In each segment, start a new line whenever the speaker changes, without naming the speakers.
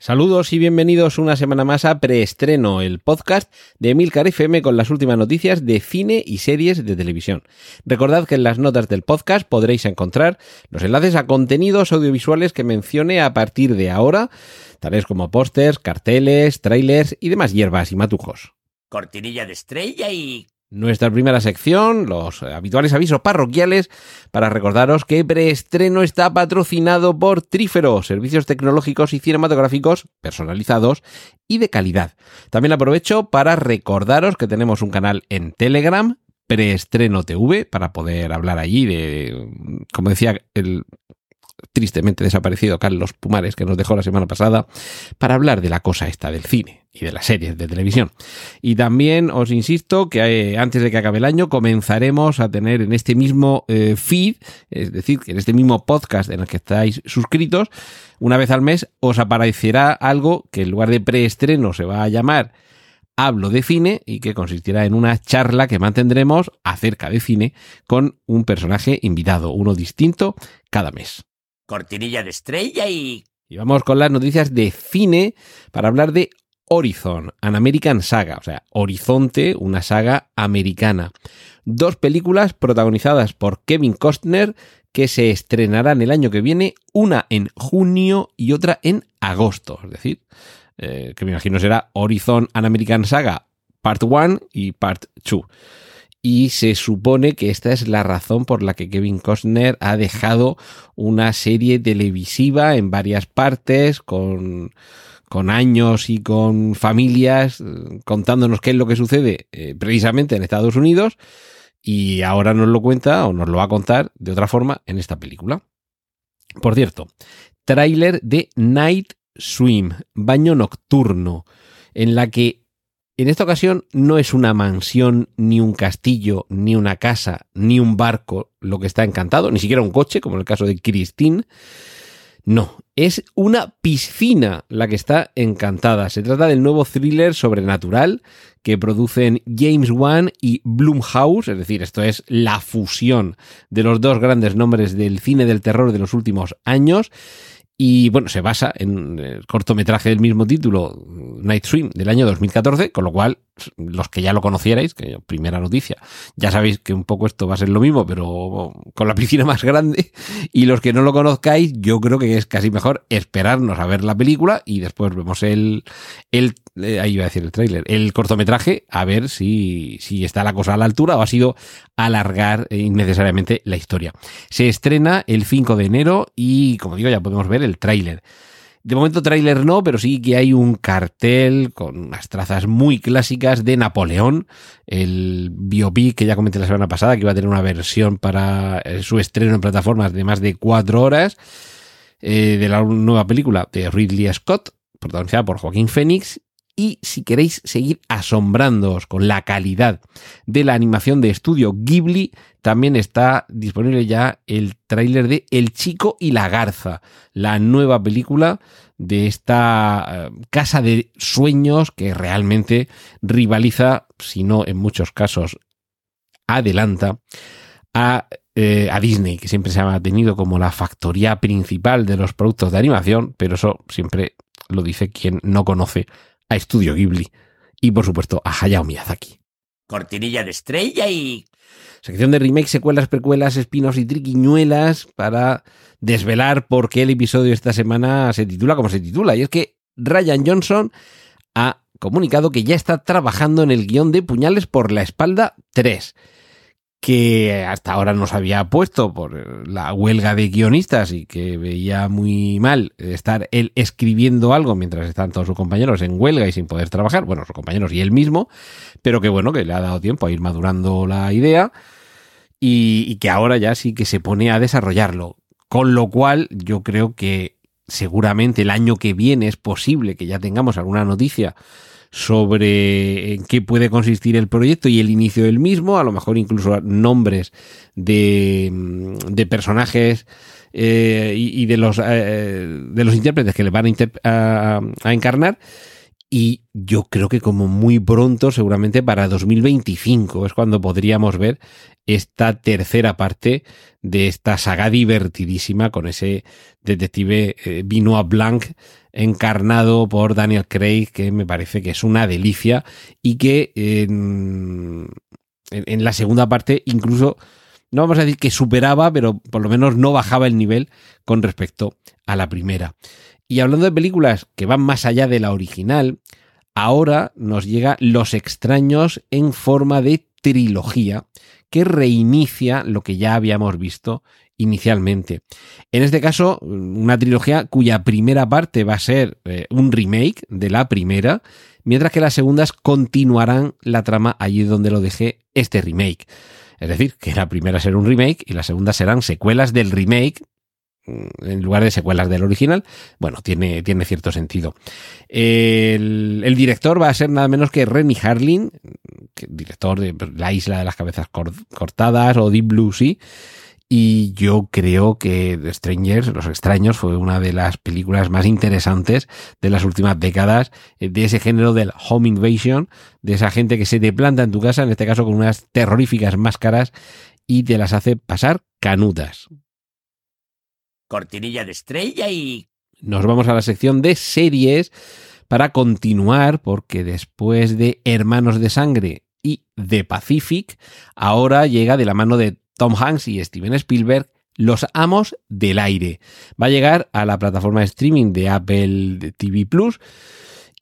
Saludos y bienvenidos una semana más a Preestreno, el podcast de Emilcar FM con las últimas noticias de cine y series de televisión. Recordad que en las notas del podcast podréis encontrar los enlaces a contenidos audiovisuales que mencione a partir de ahora, tales como pósters, carteles, trailers y demás hierbas y matujos.
Cortinilla de estrella y
Nuestra primera sección, los habituales avisos parroquiales, para recordaros que Preestreno está patrocinado por Trífero, servicios tecnológicos y cinematográficos personalizados y de calidad. También aprovecho para recordaros que tenemos un canal en Telegram, Preestreno TV, para poder hablar allí de, como decía el tristemente desaparecido Carlos Pumares, que nos dejó la semana pasada, para hablar de la cosa esta del cine y de las series de televisión. Y también os insisto que eh, antes de que acabe el año comenzaremos a tener en este mismo eh, feed, es decir, en este mismo podcast en el que estáis suscritos, una vez al mes os aparecerá algo que en lugar de preestreno se va a llamar Hablo de cine y que consistirá en una charla que mantendremos acerca de cine con un personaje invitado, uno distinto cada mes.
Cortinilla de estrella y
Y vamos con las noticias de cine para hablar de Horizon, An American Saga, o sea, Horizonte, una saga americana. Dos películas protagonizadas por Kevin Costner que se estrenarán el año que viene, una en junio y otra en agosto, es decir, eh, que me imagino será Horizon, An American Saga, Part 1 y Part 2 y se supone que esta es la razón por la que Kevin Costner ha dejado una serie televisiva en varias partes con, con años y con familias eh, contándonos qué es lo que sucede eh, precisamente en Estados Unidos y ahora nos lo cuenta o nos lo va a contar de otra forma en esta película. Por cierto, tráiler de Night Swim, baño nocturno, en la que en esta ocasión no es una mansión, ni un castillo, ni una casa, ni un barco lo que está encantado, ni siquiera un coche, como en el caso de Christine. No, es una piscina la que está encantada. Se trata del nuevo thriller sobrenatural que producen James Wan y Blumhouse, es decir, esto es la fusión de los dos grandes nombres del cine del terror de los últimos años. Y bueno, se basa en el cortometraje del mismo título, Night Swim, del año 2014, con lo cual, los que ya lo conocierais, que primera noticia, ya sabéis que un poco esto va a ser lo mismo, pero con la piscina más grande. Y los que no lo conozcáis, yo creo que es casi mejor esperarnos a ver la película y después vemos el, el eh, ahí iba a decir el tráiler, el cortometraje, a ver si, si está la cosa a la altura o ha sido alargar eh, innecesariamente la historia. Se estrena el 5 de enero y, como digo, ya podemos ver el tráiler. De momento tráiler no, pero sí que hay un cartel con unas trazas muy clásicas de Napoleón, el biopic que ya comenté la semana pasada, que iba a tener una versión para eh, su estreno en plataformas de más de cuatro horas, eh, de la nueva película de Ridley Scott, protagonizada por Joaquín Phoenix, y si queréis seguir asombrándoos con la calidad de la animación de estudio Ghibli, también está disponible ya el tráiler de El Chico y la Garza, la nueva película de esta eh, casa de sueños que realmente rivaliza, si no en muchos casos adelanta, a, eh, a Disney, que siempre se ha tenido como la factoría principal de los productos de animación, pero eso siempre lo dice quien no conoce a Estudio Ghibli y por supuesto a Hayao Miyazaki.
cortinilla de estrella y
Sección de remakes, secuelas, precuelas, espinos y triquiñuelas para desvelar por qué el episodio esta semana se titula como se titula. Y es que Ryan Johnson ha comunicado que ya está trabajando en el guion de Puñales por la espalda 3 que hasta ahora no se había puesto por la huelga de guionistas y que veía muy mal estar él escribiendo algo mientras están todos sus compañeros en huelga y sin poder trabajar, bueno, sus compañeros y él mismo, pero que bueno, que le ha dado tiempo a ir madurando la idea y, y que ahora ya sí que se pone a desarrollarlo. Con lo cual yo creo que seguramente el año que viene es posible que ya tengamos alguna noticia sobre en qué puede consistir el proyecto y el inicio del mismo, a lo mejor incluso nombres de, de personajes eh, y, de los eh, de los intérpretes que le van a, a encarnar y yo creo que como muy pronto, seguramente para 2025, es cuando podríamos ver esta tercera parte de esta saga divertidísima con ese detective eh, Benoit Blanc encarnado por Daniel Craig, que me parece que es una delicia y que en, en la segunda parte incluso no vamos a decir que superaba, pero por lo menos no bajaba el nivel con respecto a la primera. Y hablando de películas que van más allá de la original, ahora nos llega Los extraños en forma de trilogía que reinicia lo que ya habíamos visto inicialmente. En este caso, una trilogía cuya primera parte va a ser eh, un remake de la primera, mientras que las segundas continuarán la trama allí donde lo dejé este remake. Es decir, que la primera será un remake y la segunda serán secuelas del remake en lugar de secuelas del original, bueno, tiene, tiene cierto sentido. El, director va a ser nada menos que Renny Harlin, director de La Isla de las Cabezas Cortadas o Deep Blue Sea. Y yo creo que The Strangers, Los Extraños, fue una de las películas más interesantes de las últimas décadas de ese género del home invasion, de esa gente que se te planta en tu casa, en este caso con unas terroríficas máscaras y te las hace pasar canutas
cortinilla de estrella y...
Nos vamos a la sección de series para continuar, porque después de Hermanos de Sangre y The Pacific, ahora llega de la mano de Tom Hanks y Steven Spielberg Los Amos del Aire. Va a llegar a la plataforma de streaming de Apple TV Plus.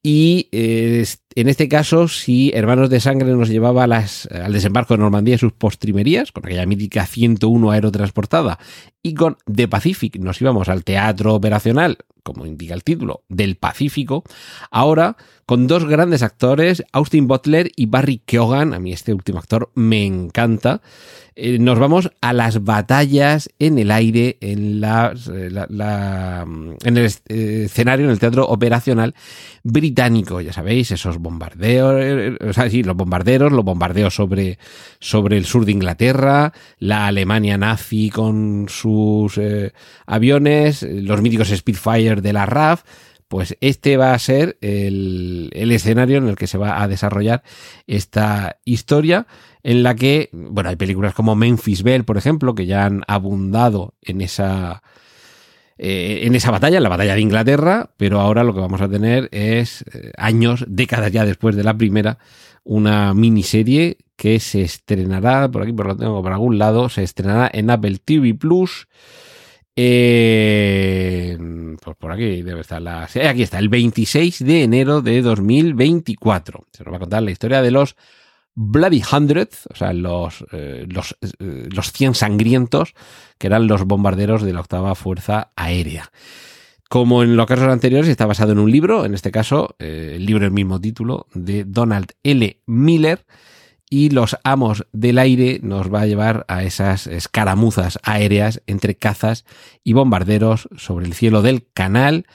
Y eh, en este caso, si Hermanos de Sangre nos llevaba al desembarco de Normandía y sus postrimerías, con aquella mítica 101 aerotransportada, y con The Pacific nos íbamos al teatro operacional, como indica el título, del Pacífico, ahora con dos grandes actores, Austin Butler y Barry Keoghan, a mí este último actor me encanta, eh, nos vamos a las batallas en el aire, en, la, la, la en el escenario, en el teatro operacional británico, ya sabéis, esos bombardeos, o sea, sí, los bombarderos, los bombardeos sobre, sobre el sur de Inglaterra, la Alemania nazi con sus eh, aviones, los míticos Spitfire de la RAF, pues este va a ser el, el, escenario en el que se va a desarrollar esta historia, en la que, bueno, hay películas como Memphis Bell, por ejemplo, que ya han abundado en esa, eh, en esa batalla, en la batalla de Inglaterra, pero ahora lo que vamos a tener es eh, años, décadas ya después de la primera, una miniserie que se estrenará, por aquí por lo tengo por algún lado, se estrenará en Apple TV Plus. Eh, pues por aquí debe estar la. Aquí está, el 26 de enero de 2024. Se nos va a contar la historia de los Bloody Hundred, o sea, los, eh, los, eh, los 100 sangrientos, que eran los bombarderos de la octava Fuerza Aérea. Como en los casos anteriores, está basado en un libro, en este caso, eh, el libro del mismo título, de Donald L. Miller, y los amos del aire nos va a llevar a esas escaramuzas aéreas entre cazas y bombarderos sobre el cielo del Canal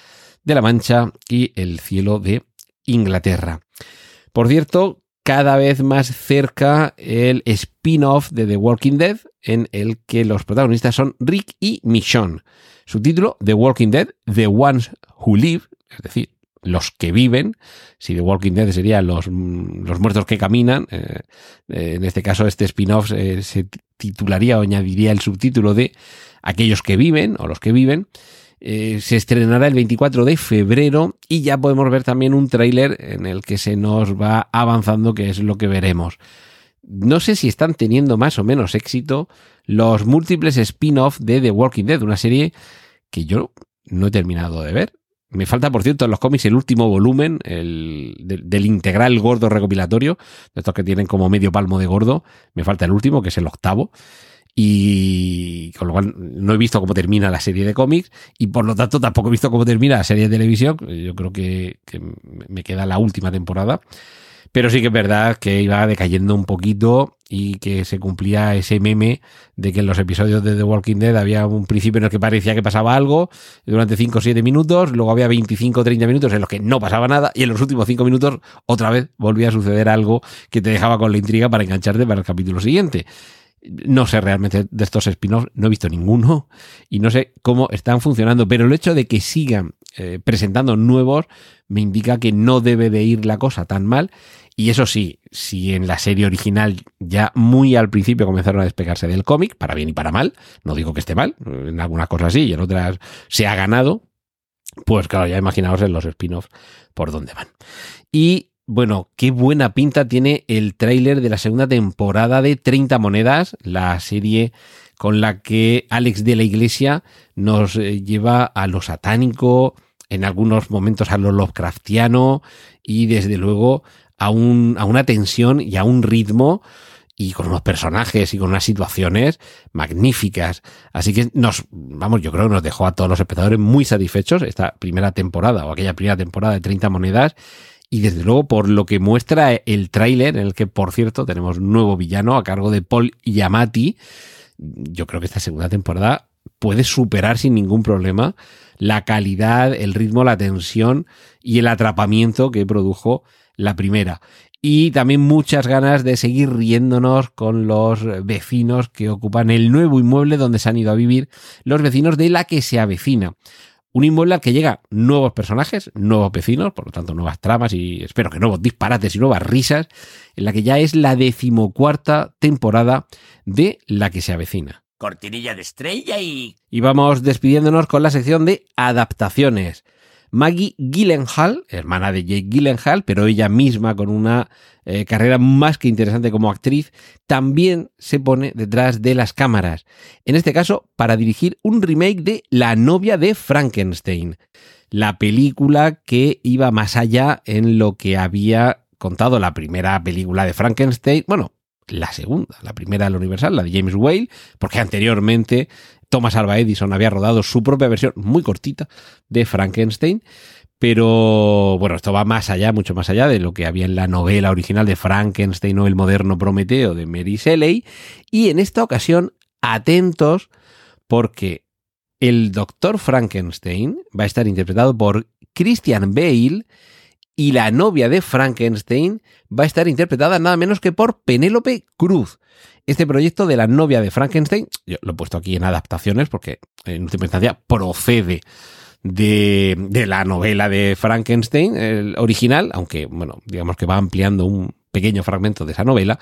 de la Mancha y el cielo de Inglaterra. Por cierto, cada vez más cerca el spin-off de The Walking Dead, en el que los protagonistas son Rick y Michonne. Su título, The Walking Dead, The Ones Who Live, es decir, los que viven. Si The Walking Dead serían los, los muertos que caminan, eh, en este caso este spin-off eh, se titularía o añadiría el subtítulo de aquellos que viven o los que viven. Eh, se estrenará el 24 de febrero y ya podemos ver también un tráiler en el que se nos va avanzando qué es lo que veremos. No sé si están teniendo más o menos éxito los múltiples spin-off de The Walking Dead, una serie que yo no he terminado de ver. Me falta, por cierto, en los cómics el último volumen el, del, del, integral gordo recopilatorio, de estos que tienen como medio palmo de gordo. Me falta el último, que es el octavo y con lo cual no he visto cómo termina la serie de cómics y por lo tanto tampoco he visto cómo termina la serie de televisión. Yo creo que, me queda la última temporada. Pero sí que es verdad que iba decayendo un poquito y que se cumplía ese meme de que en los episodios de The Walking Dead había un principio en el que parecía que pasaba algo durante 5 o 7 minutos, luego había 25 o 30 minutos en los que no pasaba nada y en los últimos 5 minutos otra vez volvía a suceder algo que te dejaba con la intriga para engancharte para el capítulo siguiente. No sé realmente de estos spin-offs, no he visto ninguno y no sé cómo están funcionando, pero el hecho de que sigan eh, presentando nuevos me indica que no debe de ir la cosa tan mal y eso sí, si en la serie original ya muy al principio comenzaron a despegarse del cómic, para bien y para mal, no digo que esté mal, en algunas cosas sí y en otras se ha ganado, pues claro, ya imaginaos en los spin-offs por dónde van. Y bueno, qué buena pinta tiene el tráiler de la segunda temporada de 30 monedas, la serie con la que Alex de la Iglesia nos eh, lleva a lo satánico, en algunos momentos a lo Lovecraftiano y desde luego a, un, a una tensión y a un ritmo y con unos personajes y con unas situaciones magníficas. Así que nos, vamos, yo creo que nos dejó a todos los espectadores muy satisfechos esta primera temporada o aquella primera temporada de 30 monedas. Y desde luego por lo que muestra el tráiler, en el que por cierto tenemos un nuevo villano a cargo de Paul Yamati, yo creo que esta segunda temporada puede superar sin ningún problema la calidad, el ritmo, la tensión y el atrapamiento que produjo la primera. Y también muchas ganas de seguir riéndonos con los vecinos que ocupan el nuevo inmueble donde se han ido a vivir los vecinos de la que se avecina. Un inmueble al que llega nuevos personajes, nuevos vecinos, por lo tanto nuevas tramas y espero que nuevos disparates y nuevas risas, en la que ya es la decimocuarta temporada de la que se avecina.
Cortinilla de estrella y...
Y vamos despidiéndonos con la sección de adaptaciones. Maggie Gyllenhaal, hermana de Jake Gyllenhaal, pero ella misma con una eh, carrera más que interesante como actriz, también se pone detrás de las cámaras. En este caso, para dirigir un remake de La novia de Frankenstein, la película que iba más allá en lo que había contado la primera película de Frankenstein, bueno, la segunda, la primera la Universal, la de James Whale, porque anteriormente Thomas Alva Edison había rodado su propia versión muy cortita de Frankenstein. Pero bueno, esto va más allá, mucho más allá de lo que había en la novela original de Frankenstein o el moderno Prometeo de Mary Shelley. Y en esta ocasión, atentos, porque el doctor Frankenstein va a estar interpretado por Christian Bale y la novia de Frankenstein va a estar interpretada nada menos que por Penélope Cruz. Este proyecto de la novia de Frankenstein, lo he puesto aquí en adaptaciones porque en última instancia procede de, de la novela de Frankenstein, el original, aunque bueno, digamos que va ampliando un pequeño fragmento de esa novela,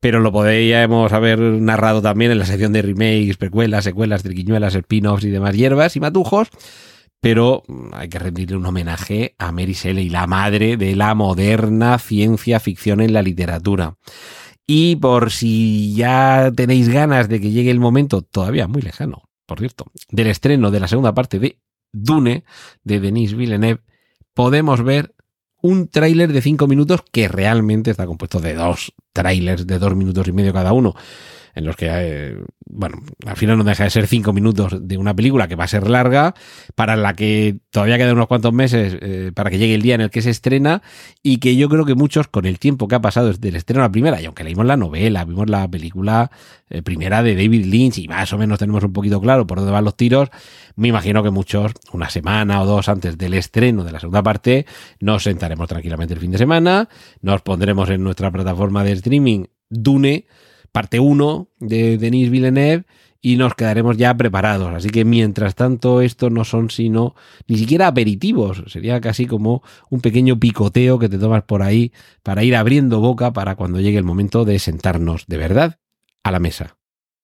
pero lo podríamos haber narrado también en la sección de remakes, precuelas, secuelas, triquiñuelas, spin-offs y demás hierbas y matujos pero hay que rendirle un homenaje a Mary Shelley, la madre de la moderna ciencia ficción en la literatura. Y por si ya tenéis ganas de que llegue el momento, todavía muy lejano, por cierto, del estreno de la segunda parte de Dune, de Denis Villeneuve, podemos ver un tráiler de cinco minutos que realmente está compuesto de dos trailers de dos minutos y medio cada uno en los que, eh, bueno, al final no deja de ser cinco minutos de una película que va a ser larga, para la que todavía quedan unos cuantos meses eh, para que llegue el día en el que se estrena y que yo creo que muchos, con el tiempo que ha pasado desde el estreno a la primera, y aunque leímos la novela, vimos la película eh, primera de David Lynch y más o menos tenemos un poquito claro por dónde van los tiros, me imagino que muchos, una semana o dos antes del estreno de la segunda parte, nos sentaremos tranquilamente el fin de semana, nos pondremos en nuestra plataforma de streaming Dune, parte 1 de Denis Villeneuve y nos quedaremos ya preparados. Así que mientras tanto, esto no son sino ni siquiera aperitivos, sería casi como un pequeño picoteo que te tomas por ahí para ir abriendo boca para cuando llegue el momento de sentarnos de verdad a la mesa.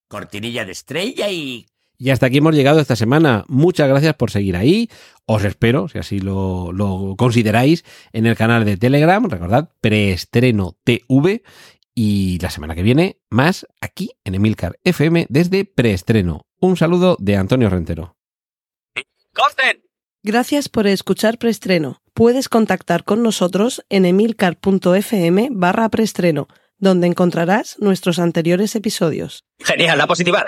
Cortinilla de estrella y...
Y hasta aquí hemos llegado esta semana. Muchas gracias por seguir ahí. Os espero, si así lo, lo consideráis, en el canal de Telegram. Recordad, preestreno TV. Y la semana que viene, más aquí en Emilcar FM desde preestreno. Un saludo de Antonio Rentero.
¡Corten!
Gracias por escuchar Preestreno. Puedes contactar con nosotros en emilcar.fm barra preestreno, donde encontrarás nuestros anteriores episodios.
Genial, la positiva.